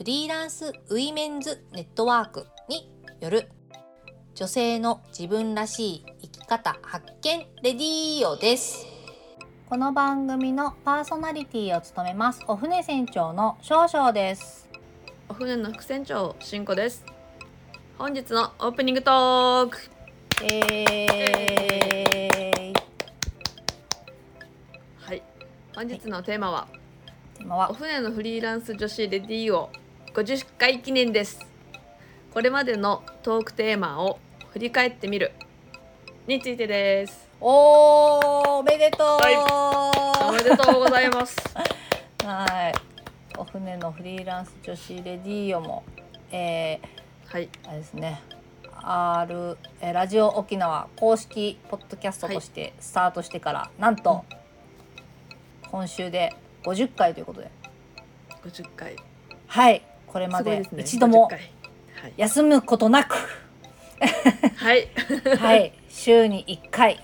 フリーランスウィメンズネットワークによる女性の自分らしい生き方発見レディーオです。この番組のパーソナリティを務めますお船船長の少々です。お船の副船長しんこです。本日のオープニングトーク。えー、はい。本日のテーマは、おテーマは？船のフリーランス女子レディオ50回記念です。これまでのトークテーマを振り返ってみる。についてです。おーおめでとう。おめでとうございます。はい。お船のフリーランス女子レディーオもえはい。ー、あれですね。R えーラジオ沖縄公式ポッドキャストとしてスタートしてから、なんと、今週で50回ということで。50回はいこれますで一度も50回。休むことなく。はい、はい、はい週に1回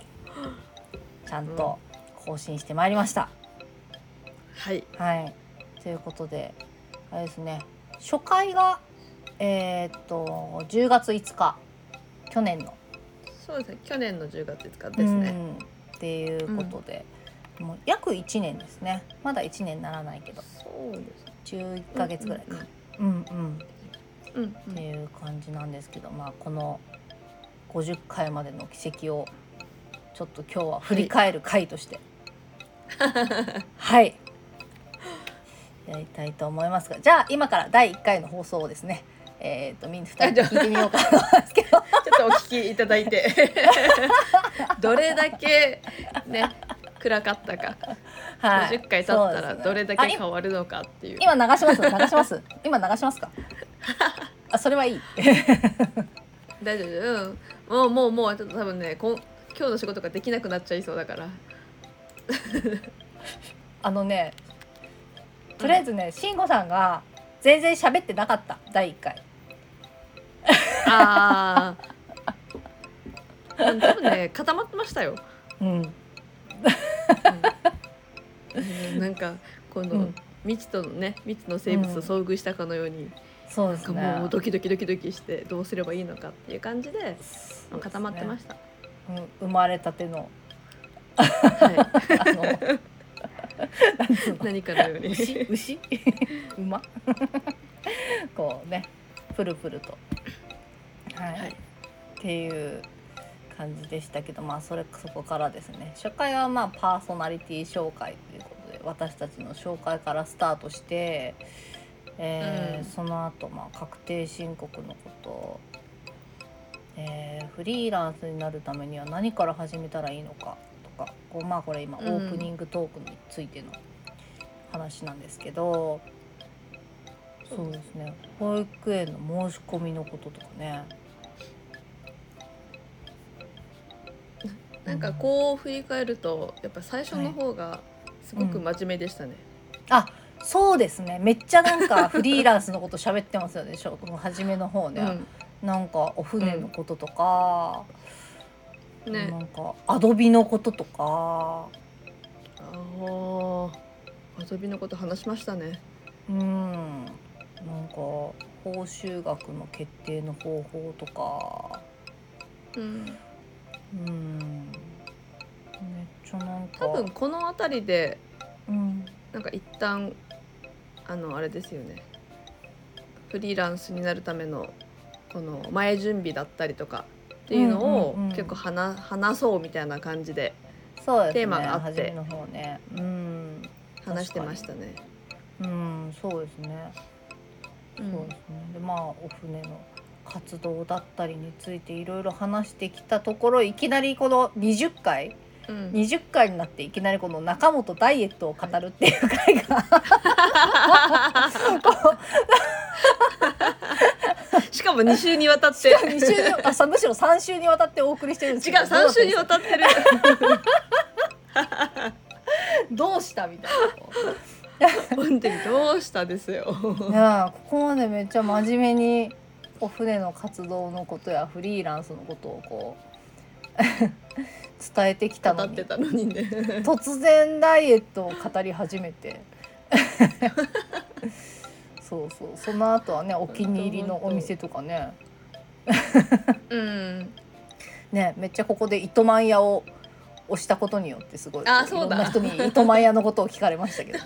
ちゃんと更新してまいりました、はい。はい。ということであれですね。初回がえーっと10月5日。去年の。そうですね。去年の10月5日ですね、うん。っていうことで、もう約1年ですね。まだ1年ならないけど。そうです11ヶ月ぐらいか、うん、うんうんうんっていう感じなんですけど、まあこの50回までの軌跡をちょっと今日は振り返る回として。はい、やりたいと思いますが。じゃあ今から第1回の放送をですね。えっ、とみんな2人で聞いてみようかなと思うんですけど。ちょっとお聞きいただいて。どれだけね暗かったか、はい。50回経ったらどれだけ変わるのかっていう。今流します？流します？今流しますか？あそれはいい。大丈夫？うん。もうもうもうちょっと多分ねこん今日の仕事ができなくなっちゃいそうだから。あのねとりあえずね慎吾さんが全然喋ってなかった。第1回。ああ多分ね固まってましたよ、うんうんなんかこの、うん。未知とのね未知の生物と遭遇したかのように、そうですね。もうドキドキドキドキしてどうすればいいのかっていう感じでまあ固まってました、うん、生まれたてのはい、の。何かのように。牛？牛？馬？こうねプルプルと。はい、はい。っていう感じでしたけどまあそれそこからですね。初回はまあパーソナリティ紹介ということで私たちの紹介からスタートして、えーうん。その後まあ確定申告のこと、えーフリーランスになるためには何から始めたらいいのかとかこうまあこれ今オうん。ープニングトークについての話なんですけど、そうですね。保育園の申し込みのこととかねなんかこう振り返るとやっぱ最初の方がすごく真面目でしたね、あそうですね。めっちゃなんか フリーランスのこと喋ってますよね初めの方ね、うん。なんかお船のこととか、ね。なんかアドビのこととか。ああ遊びのこと話しましたね。うん。なんか報酬額の決定の方法とか。うん。うん多分この辺りでうん。なんか一旦あのあれですよね。フリーランスになるためのこの前準備だったりとかっていうのを結構話話そうみたいな感じでそうですねテーマがあって。ね。うん。話してましたね。うんそうですね。うんそうですね。でまあお船の活動だったりについていろいろ話してきたところいきなりこの20回うん。20回になっていきなりこの中本ダイエットを語るっていう回が、こうも2週にわたって。二週にあさむしろ三週にわたってお送りしてるんです違うけど3週にわたってる。どうしたみたい本当にどうしたですよ。ないやここまでめっちゃ真面目にお船の活動のことやフリーランスのことをこう伝えてきたのに。語ってたのにね。突然ダイエットを語り始めて。そうそう。その後はねお気に入りのお店とかね。うん。ねめっちゃここで糸満屋を押したことによってすごいこあそうだ。いろんな人に糸満屋のことを聞かれましたけど。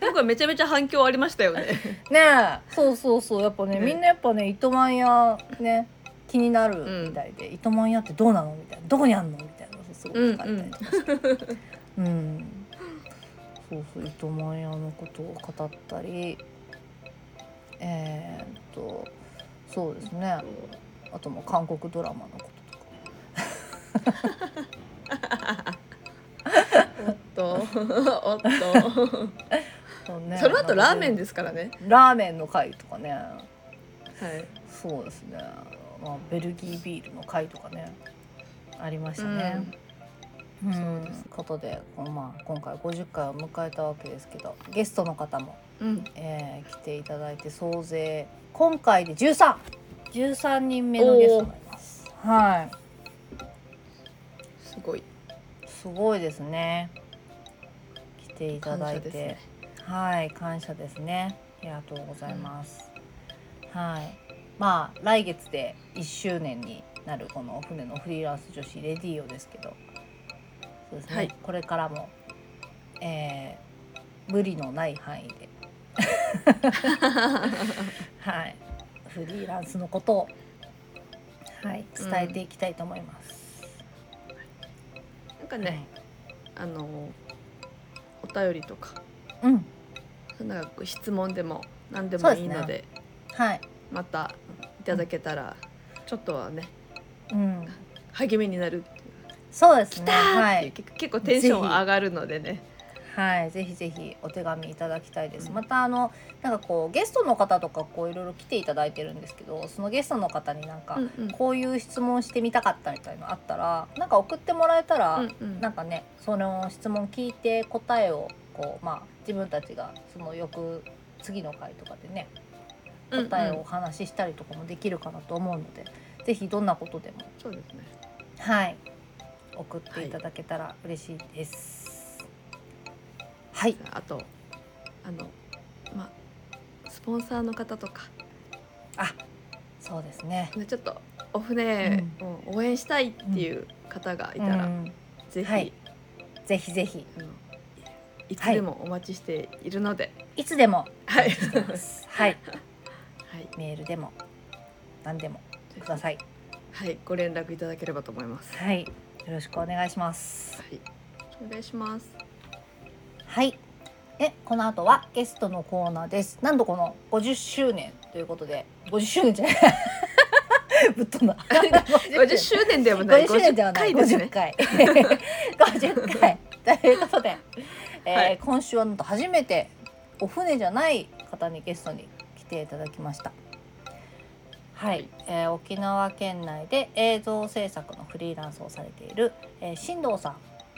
なんかめちゃめちゃ反響ありましたよね。ねえ。そうそうそう。やっぱねねみんなやっぱね糸満屋ね気になるみたいで、糸満屋ってどうなのみたいなどこにあんのみたいなのすごい聞かれたり。とかしてうん、そうそう糸満屋のことを語ったり。えー、っとそうですね。あともう韓国ドラマのこととか。おっと。おっそうね。とその後ラーメンでですからね。ラーメンの回とかね。はい。そうですね、まあ、ベルギービールの回とかねありましたね。うん。そうです。ことでまあ、今回50回を迎えたわけですけどゲストの方も、うん。えー来ていただいて総勢今回で1313 13人目のゲストになります。はい。すごい。すごいですね。来ていただいて、感謝ですね。はい感謝ですね。ありがとうございます、はいまあ来月で1周年になるこの船のフリーランス女子レディオですけどそうですね、はい。これからも、えー無理のない範囲で。はい。フリーランスのことをはい伝えていきたいと思います、なんかね、あのお便りとか。うん。なんか質問でも何でもいいので。はいまたいただけたらちょっとはねうん。励みになる。そうですね。はい。結結構テンション上がるのでね。はい、ぜひぜひお手紙いただきたいです。うんまたあのなんかこうゲストの方とかこういろいろ来ていただいてるんですけど、そのゲストの方になんかこういう質問してみたかったみたいのあったら、なんか送ってもらえたら、うんうん。なんかねその質問聞いて答えをこうまあ自分たちがその翌次の回とかでね答えをお話ししたりとかもできるかなと思うので、ぜひどんなことでも。そうですね。はい。送っていただけたら嬉しいです。はい、あとあのまあスポンサーの方とか。あそうですね。ねちょっとお船を応援したいっていう方がいたら、うん。ぜひ、はい。ぜひぜひ。いつでもお待ちしているので、いつでもはい、してます。はい、はい、メールでも何でもください。はい、ご連絡いただければと思います。はい、よろしくお願いします。はい、お願いします。はい。え、この後はゲストのコーナーです。なんとこの50周年ということで、50周年じゃない。ぶっ飛んだ。50周年ではない、50周年ではない。50回です50ね。回。50回。ということで、えーはい今週はなんと初めてお船じゃない方にゲストに来ていただきました。はい、えー沖縄県内で映像制作のフリーランスをされている、えー、新藤さん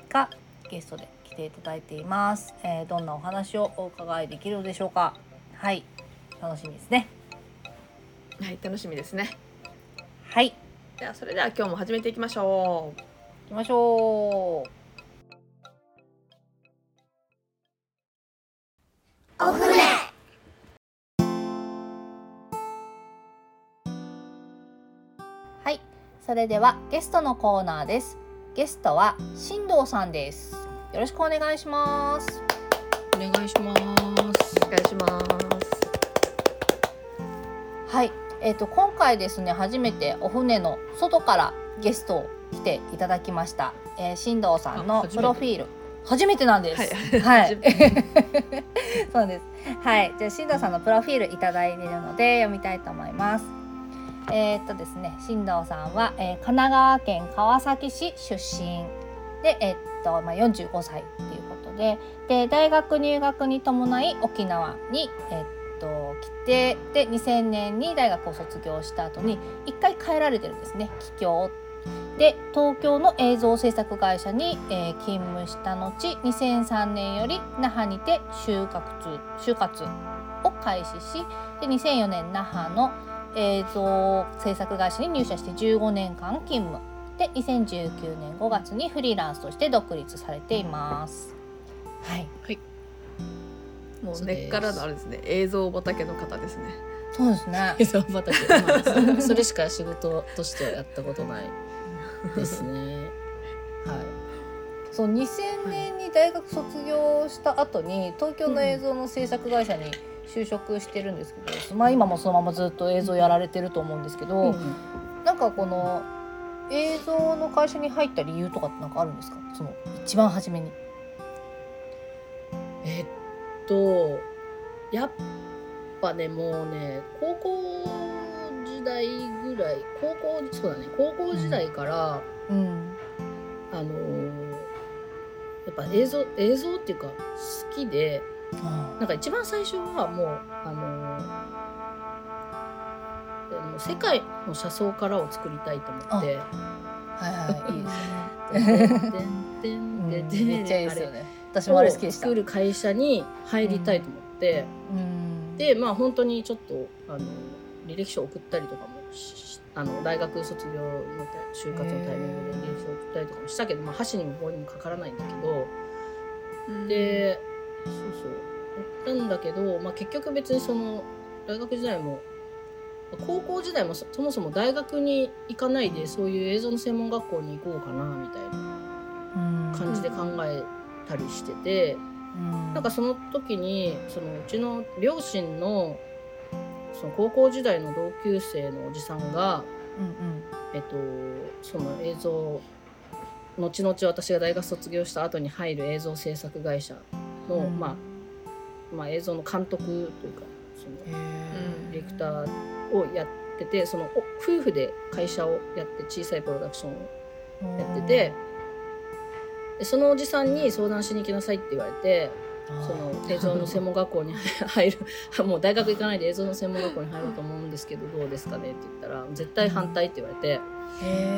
がゲストで来ていただいています、えーどんなお話をお伺いできるのでしょうか。はい。楽しみですね。はい、楽しみですね。はい。では、それでは今日も始めていきましょう。行きましょう。お船それではゲストのコーナーです。ゲストは新藤さんです。よろしくお願いします。お願いしますお願いします。はい、えっ、と今回ですね初めてお船の外からゲストを来ていただきました。えー、新藤さんのプロフィール初めてなんです。はい はい そうです。はい、じゃあ新藤さんのプロフィールいただいているので読みたいと思います。えーっとですね、新藤さんは、えー神奈川県川崎市出身。で、えーっとまあ、45歳っていうことで。で大学入学に伴い沖縄に、えっと来てで2000年に大学を卒業した後に一回帰られてるんですね帰郷で東京の映像制作会社に、えー勤務した後2003年より那覇にて就活就活を開始しで2004年那覇の映像制作会社に入社して15年間勤務で2019年5月にフリーランスとして独立されています。はい、もう根っからのあれですね映像畑の方ですねそうですね。映像畑、まあ、それ それしか仕事としてはやったことないですね。はい。そう2000年に大学卒業した後に東京の映像の制作会社に就職してるんですけど、まあ今もそのままずっと映像やられてると思うんですけど、なんかこの映像の会社に入った理由とかってなんかあるんですか？その一番初めに。えっとやっぱねもうね高校時代ぐらい高校そうだね高校時代から、うん。あのーやっぱ映像映像っていうか好きでなんか一番最初はもうあの世界の車窓からを作りたいと思って。はいはいいいですね。てんてんてんてんてんめっちゃいいですよね。私もあれ好きでした。を作る会社に入りたいと思って、うんでまあ本当にちょっとあの履歴書送ったりとかもしあの大学卒業の就活のタイミングで履歴書送ったりとかもしたけど、まあ、箸にも棒にもかからないんだけど、でそうそう。やったんだけど、まあ、結局別にその大学時代も高校時代もそそもそも大学に行かないでそういう映像の専門学校に行こうかなみたいな感じで考えたりしてて、なんかその時にそのうちの両親のその高校時代の同級生のおじさんが、うん。えっと、その映像後々私が大学卒業した後に入る映像制作会社の、うん。まあ、まあ映像の監督というかそのうんディレクターをやっててそのお夫婦で会社をやって小さいプロダクションをやってて、でそのおじさんに相談しに行きなさいって言われてその映像の専門学校に入る もう大学行かないで映像の専門学校に入ろうと思うんですけどどうですかねって言ったら絶対反対って言われて、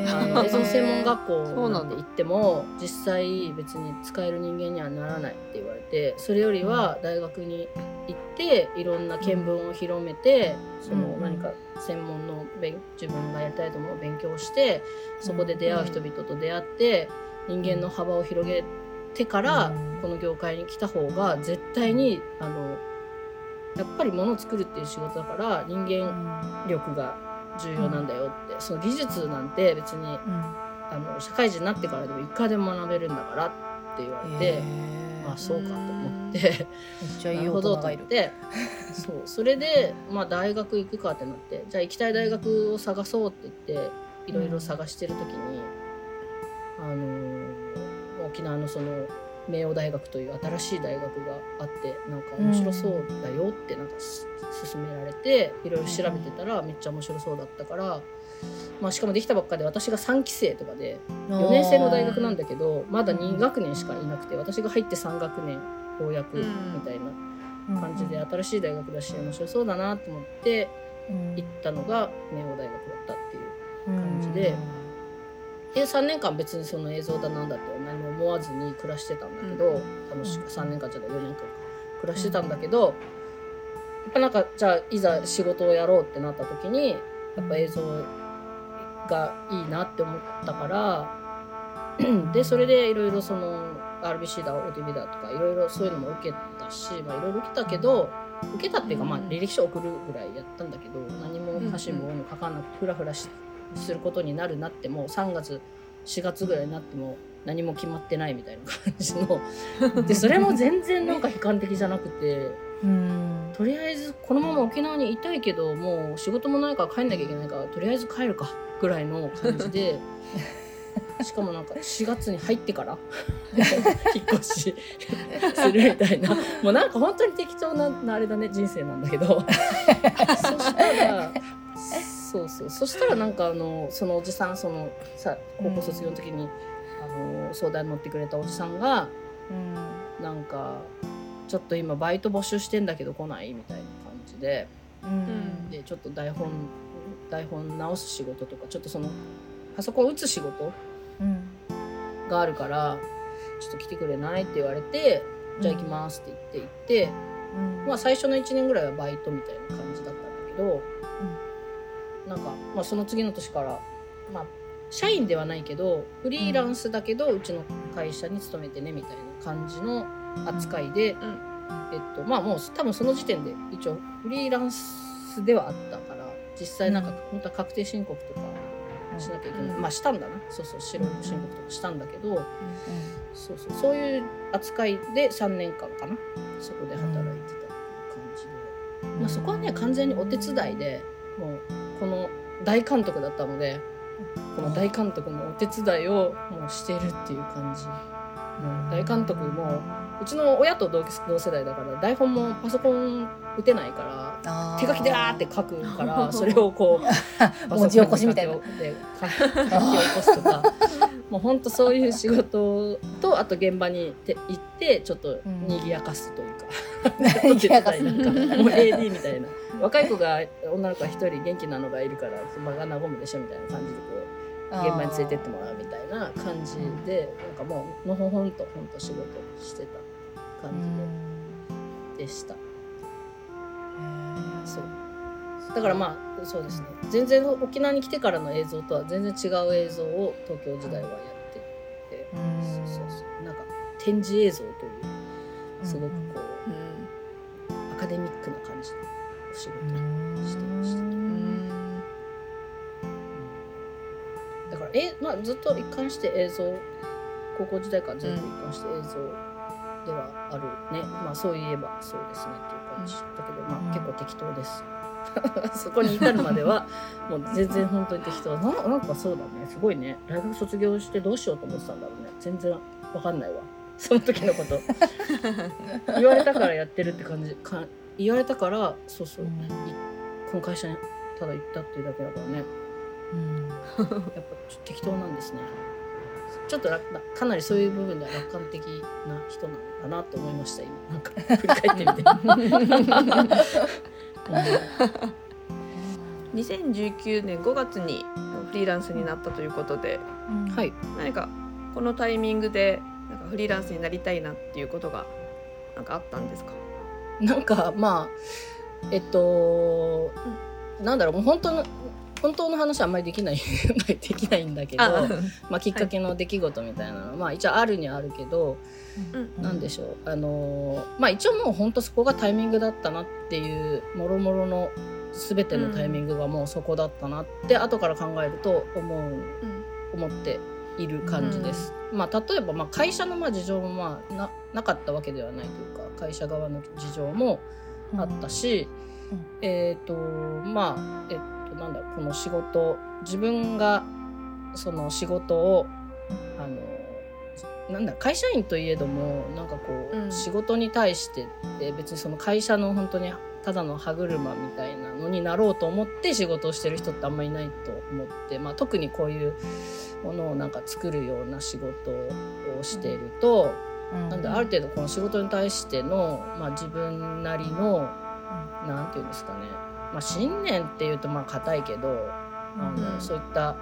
あの映像の専門学校なんて行っても実際別に使える人間にはならないって言われてそれよりは大学に行っていろんな見聞を広めて、そのうん何か専門の勉自分がやりたいと思う勉強をしてそこで出会う人々と出会って人間の幅を広げてからうん。この業界に来た方が絶対にあのやっぱり物を作るっていう仕事だから人間力が重要なんだよって、その技術なんて別にあの社会人になってからでもいくらでも学べるんだからって言われて、まあそうかと思って。めっちゃい ないるほどと大人がいる。思って。そう。それで、まあ、大学行くかってなってじゃあ行きたい大学を探そうって言っていろいろ探してる時に、あのー沖縄のその明王大学という新しい大学があってなんか面白そうだよってなんかす勧められていろいろ調べてたらめっちゃ面白そうだったから、まあ、しかもできたばっかで私が3期生とかで4年生の大学なんだけどまだ2学年しかいなくて私が入って3学年ようやくみたいな。感じで新しい大学だし面白そうだなと思って行ったのが明王大学だったっていう感じで。で3年間別にその映像だなんだって何も思わずに暮らしてたんだけど、楽しく3年間じゃない4年間か暮らしてたんだけど、やっぱなんかじゃあいざ仕事をやろうってなった時にやっぱ映像がいいなって思ったから でそれでいろいろその RBC だ OTV だとかいろいろそういうのも受けたしまあいろいろ受けたけど受けたっていうかまあ履歴書送るぐらいやったんだけど何も箸も棒もかかんなくフラフラしすることになるなっても3月4月ぐらいになっても何も決まってないみたいな感じの。でそれも全然なんか悲観的じゃなくて。うん。とりあえずこのまま沖縄にいたいけどもう仕事もないから帰んなきゃいけないからとりあえず帰るかぐらいの感じで。しかもなんか4月に入ってから 引っ越しするみたいな。もうなんか本当に適当ななあれだね人生なんだけど。そしたらそうそう。そしたらなんかあのそのおじさんそのさ高校卒業の時に、あの相談に乗ってくれたおじさんがなんかちょっと今バイト募集してんだけど来ないみたいな感じでうん。でちょっと台本台本直す仕事とかちょっとそのパソコン打つ仕事うん。があるからちょっと来てくれないって言われて、じゃあ行きますって言って行って、うん。まあ最初の1年ぐらいはバイトみたいな感じだったんだけど、なんか、まあ、その次の年から、まあ、社員ではないけどフリーランスだけど、うちの会社に勤めてねみたいな感じの扱いで、ん。えっとまあもう多分その時点で一応フリーランスではあったから実際なんかうん。本当は確定申告とかしなきゃいけない、うん。まあしたんだな。そうそう白申告とかしたんだけど、そうそうそういう扱いで3年間かな。そこで働いてたっていう感じで、まあ、そこはね完全にお手伝いでもうこの大監督だったのでこの大監督のお手伝いをもうしてるっていう感じ。もう大監督もうちの親と同同世代だから台本もパソコン打てないから手書きであーって書くから それをこう 文字起こしみたいな。書き起こすとか もうほんとそういう仕事とあと現場にて行ってちょっと賑やかすというか、賑やかす。なんかもう AD みたいな。若い子が女の子が一人元気なのがいるから場が和むでしょみたいな感じで現場に連れてってもらうみたいな感じでなんかもうのほほんとほんと仕事してた感じでした。そう。だからまあそうですね。全然沖縄に来てからの映像とは全然違う映像を東京時代はやってて、うん。そうそうなんか展示映像というすごくこう、うん。アカデミックな感じのお仕事うんしてましたえ、まあ、ずっと一貫して映像高校時代からずっと一貫して映像ではあるね、まあそういえばそうですねっていう感じだけど、まうん。あ結構適当です。そこに至るまでは もう全然本当に適当。ななんかそうだね。すごいね。大学卒業してどうしようと思ってたんだろうね。全然わかんないわ。その時のこと。言われたからやってるって感じ。か言われたからそうそう、いこの会社にただ行ったっていうだけだからねやっぱちょっと適当なんですね。ちょっと楽かなりそういう部分では楽観的な人なのかなと思いました今なんか振り返ってみて。2019年5月にフリーランスになったということではい。何かこのタイミングでなんかフリーランスになりたいなっていうことがなんかあったんですか？なんかまあえっと、なんだろうもう本当の本当の話はあんまりできない できないんだけど、まあきっかけの出来事みたいなのは、まあ一応あるにはあるけど、なんでしょうあのーまあ一応もう本当そこがタイミングだったなっていうもろもろの全てのタイミングがもうそこだったなって、後から考えると思う思っている感じです。まあ例えばまあ会社のまあ事情もまあななかったわけではないというか会社側の事情もあったし、えっ、とまあえっ、となんだこの仕事自分がその仕事をあのなんだ会社員といえどもなんかこう、うん。仕事に対してって別にその会社の本当にただの歯車みたいなのになろうと思って仕事をしてる人ってあんまりいないと思って、まあ、特にこういうものをなんか作るような仕事をしていると、なんである程度この仕事に対しての、まあ、自分なりのなんていうんですかね、まあ、信念っていうとまあ硬いけど、あのうん。そういった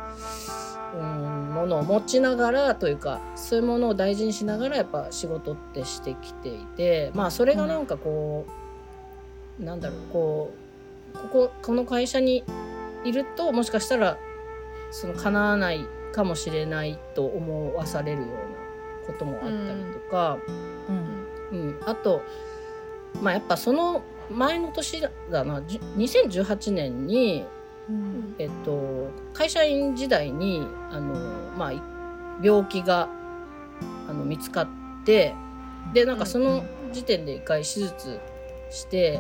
うんものを持ちながらというかそういうものを大事にしながらやっぱ仕事ってしてきていてまあそれがなんかこう、なんだろうこうこここの会社にいるともしかしたらその叶わないかもしれないと思わされるようなこともあったりとか。うん、あと、まあ、やっぱその前の年だなじゅ2018年に、えっと、会社員時代にあの、まあ、い病気があの見つかってでなんかその時点で一回手術して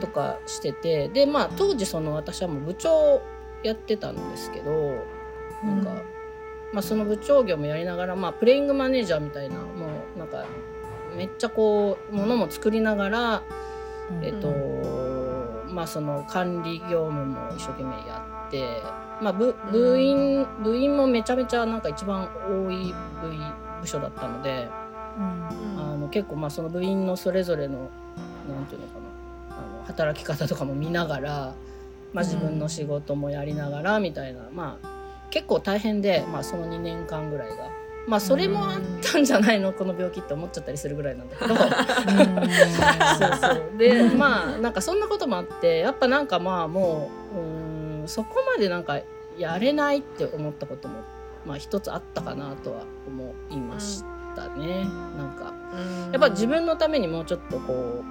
とかしててでまあ当時その私はもう部長やってたんですけどなんか、まあ、その部長業もやりながら、まあ、プレイングマネージャーみたいなもうなんかめっちゃこうものも作りながら、えっとまあその管理業務も一生懸命やって、まあ、部部員部員もめちゃめちゃなんか一番多い部員部署だったのであの結構まあその部員のそれぞれのなんていうのかなあの働き方とかも見ながら、まあ、自分の仕事もやりながらみたいな、まあ結構大変で、まあ、その2年間ぐらいが。まあそれもあったんじゃないのこの病気って思っちゃったりするぐらいなんだけど。そうそう。でまあなんかそんなこともあってやっぱなんかまあもううんそこまでなんかやれないって思ったこともまあ一つあったかなとは思いましたね、なんかやっぱ自分のためにもうちょっとこう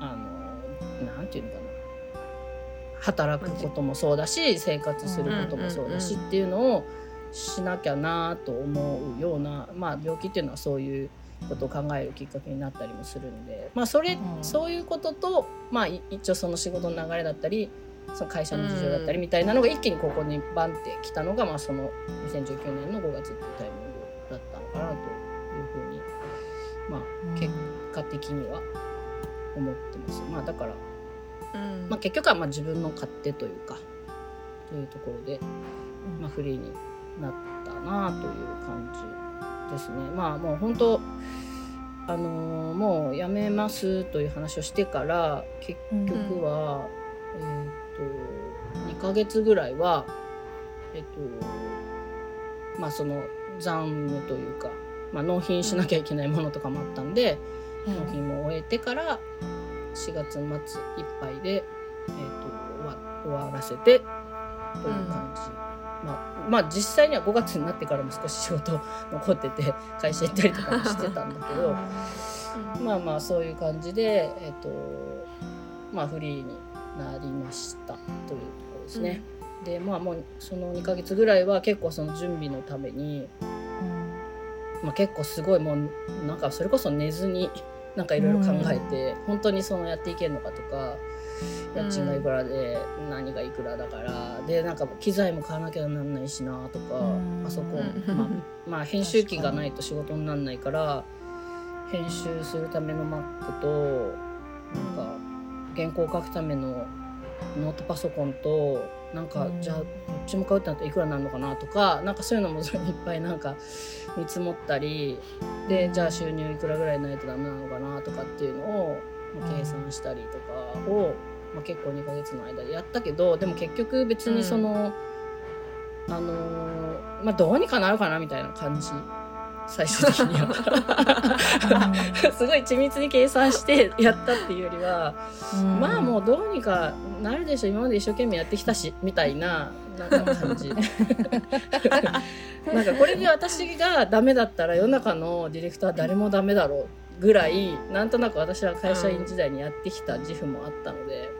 あのなんていうのかな。働くこともそうだし生活することもそうだしっていうのをしなきゃなと思うような、まあ、病気っていうのはそういうことを考えるきっかけになったりもするんで、まあ、それ、うん。そういうことと、まあ、い一応その仕事の流れだったりその会社の事情だったりみたいなのが一気にここにバンってきたのが、まあ、その2019年の5月っていうタイミングだったのかなというふうに、まあ、結果的には思ってます。まあ、だからうん。まあ、結局はまあ自分の勝手というかというところで、まあ、フリーになったなという感じですね。まあもう本当あのーもう辞めますという話をしてから結局は、えっ、と2ヶ月ぐらいはえっ、とまあその残務というか、まあ、納品しなきゃいけないものとかもあったんで、納品も終えてから4月末いっぱいで、えー、と終わ終わらせてという感じ、まあ、まあ実際には5月になってからも少し仕事残ってて会社行ったりとかもしてたんだけどまあまあそういう感じで、えーとまあ、フリーになりましたというところですね。でまあもうその2ヶ月ぐらいは結構その準備のためにまあ、結構すごいもうなんかそれこそ寝ずになんかいろいろ考えて、本当にそのやっていけるのかとか家賃がいくらで何がいくらだから。でなんか機材も買わなきゃなんないしなとか、うん。パソコン、うん。まあ、まあ編集機がないと仕事にならないから編集するための Mac となんか原稿を書くためのノートパソコンとなんか、うん。じゃあどっちも買うってなったらいくらなんのかなとかなんかそういうのもいっぱいなんか見積もったりでじゃあ収入いくらぐらいないとダメなのかなとかっていうのを、まあ計算したりとかを、まあ、結構2ヶ月の間でやったけどでも結局別にその、あのーまあどうにかなるかなみたいな感じ。最終的には。すごい緻密に計算してやったっていうよりは、まあもうどうにかなるでしょ今まで一生懸命やってきたしみたいななんか感じ。なんかこれで私がダメだったら世の中のディレクターは誰もダメだろうぐらいなんとなく私は会社員時代にやってきた自負もあったので、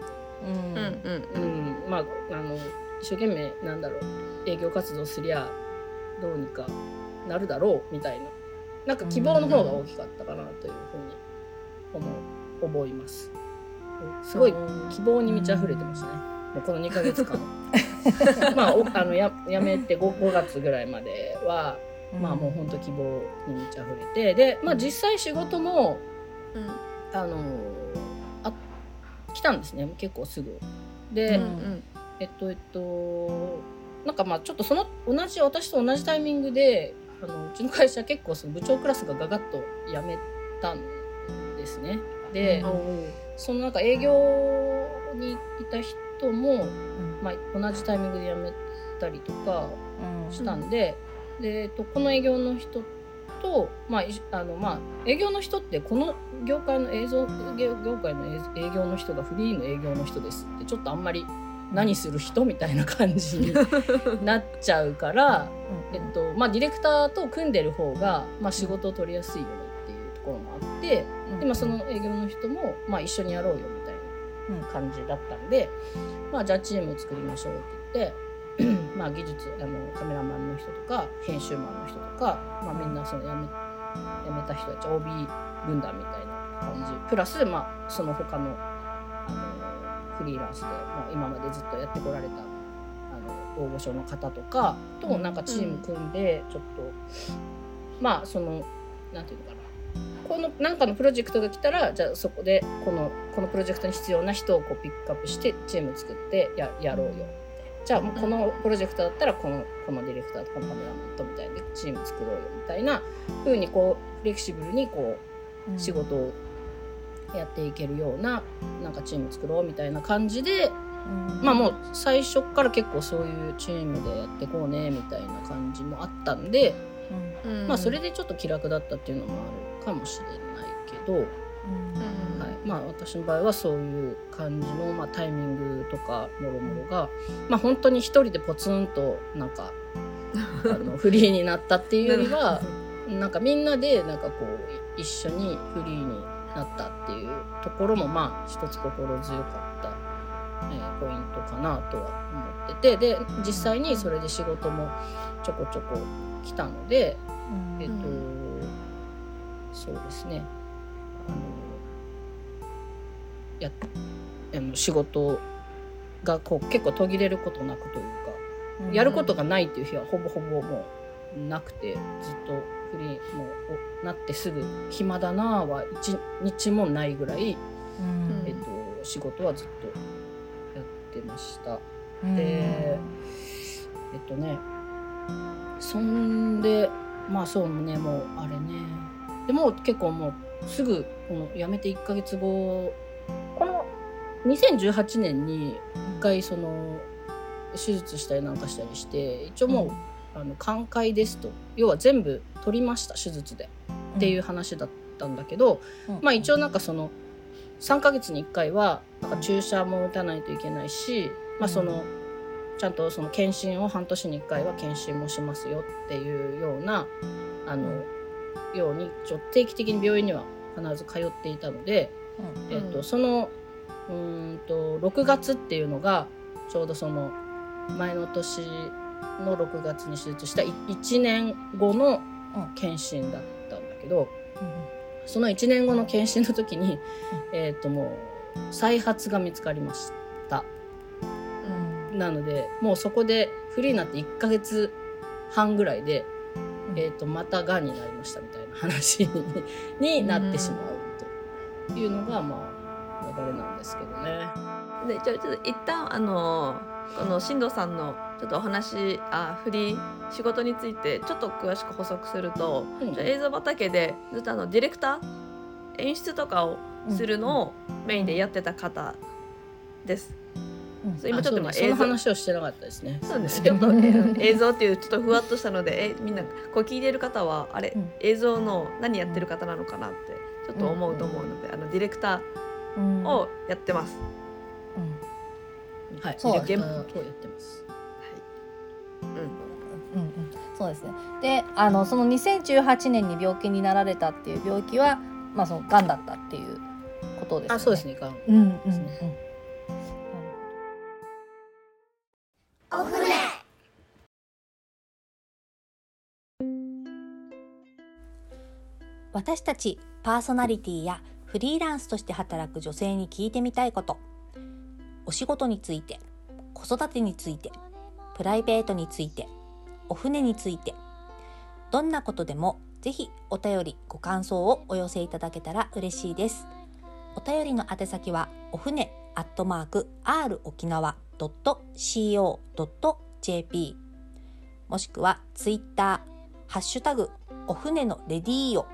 うんうんうんうんまああの一生懸命なんだろう営業活動すりゃどうにかなるだろうみたいななんか希望の方が大きかったかなというふうに思う思います。すごい希望に満ち溢れてましたね。もうこの2ヶ月間。まあ、おあのややめて 5, 5月ぐらいまでは、まあもう本当希望に満ち溢れてで、まあ、実際仕事もうん。あのあ来たんですね。結構すぐ。で、うんうん。えっとえっとなんかまあちょっとその同じ私と同じタイミングであのうちの会社結構その部長クラスがガガッと辞めたんですね。で、うん。そのなんか営業にいた人も、まあ、同じタイミングで辞めたりとかしたんで,、でえっと、この営業の人と、まあいあのまあ、営業の人ってこの業界の映像業業界の営営業の人がフリーの営業の人ですってちょっとあんまり何する人みたいな感じに なっちゃうから、えっとまあ、ディレクターと組んでる方が、まあ、仕事を取りやすいよねっていうところもあって。でまあその営業の人も、まあ、一緒にやろうよみたいな感じだったんで、まあ、じゃあチーム作りましょうって言って まあ技術あのカメラマンの人とか編集マンの人とか、まあ、みんなその辞め辞めた人たち OB 軍団みたいな感じ。プラス、まあ、その他のあのフリーランスで、まあ、今までずっとやってこられたあの大御所の方とかとなんかチーム組んでちょっと、まあそのなんていうのかな。このなんかのプロジェクトが来たらじゃあそこでこのこのプロジェクトに必要な人をこうピックアップしてチーム作ってややろうよじゃあもうこのプロジェクトだったらこのこのディレクターとかカメラマンとみたいでチーム作ろうよみたいな風にこうフレキシブルにこう仕事をやっていけるようななんかチーム作ろうみたいな感じでうん。まあもう最初から結構そういうチームでやっていこうねみたいな感じもあったんで、うん。まあそれでちょっと気楽だったっていうのもあるかもしれないけど、はいうんまあ、私の場合はそういう感じの、まあ、タイミングとかもろもろが、まあ本当に一人でポツンとなんかあの フリーになったっていうよりはなんかみんなでなんかこう一緒にフリーになったっていうところもまあ一つ心強かった、えーポイントかなとは思っててで実際にそれで仕事もちょこちょこ来たので、うん。えっと、うそうですね。あのやあの仕事がこう結構途切れることなくというか、やることがないっていう日はほぼほぼもうなくてずっとフリーもうなってすぐ暇だなあは一日もないぐらい、うん。えっと、仕事はずっとやってました。うん。でえっとねそんでまあそうねもうあれね。でもう結構もうすぐこの辞めて1ヶ月後この2018年に1回その手術したりなんかしたりして一応もう、あの寛解ですと。要は全部取りました手術で。っていう話だったんだけど、うん。まあ一応なんかその3ヶ月に1回はなんか注射も打たないといけないし、まあそのちゃんとその検診を半年に1回は検診もしますよっていうようなあの、ようにちょ定期的に病院には必ず通っていたので、うんえっとそのうーんと6月っていうのがちょうどその前の年の6月に手術した1年後の検診だったんだけど、その1年後の検診の時に、えっ、ともう再発が見つかりました。うん。なのでもうそこでフリーになって1ヶ月半ぐらいで、うん。えー、とまたがんになりましたみたいな話にになってしまう。というのがまあ流れなんですけどね。でちょちょっと一旦あのこの進藤さんのちょっとお話あフリー仕事についてちょっと詳しく補足すると、うん映像畑でずっとあのディレクター演出とかをするのをメインでやってた方です。うんそう今ちょっと今映像話をしてなかったですね。そうですよ。映像っていうちょっとふわっとしたので、えみんなこう聞いてる方はあれ、うん映像の何やってる方なのかなってちょっと思うと思うので、あのディレクタうんーをやってます。うん。はい、そうディレクターをやってます。うん。うんうんそうですね。であのその2018年に病気になられたっていう病気はまあその癌だったっていうことですよね。あ、そうですね。がんうんうんうん。ですね私たちパーソナリティやフリーランスとして働く女性に聞いてみたいこと。お仕事について子育てについてプライベートについてお船について。どんなことでもぜひお便りご感想をお寄せいただけたら嬉しいです。お便りの宛先はお船アットマーク r 沖縄 .co.jp もしくはツイッターハッシュタグお船のレディーオ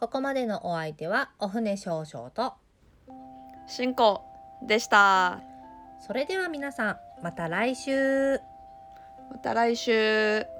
ここまでのお相手はお船少々と、進行でした。それでは皆さんまた来週。また来週。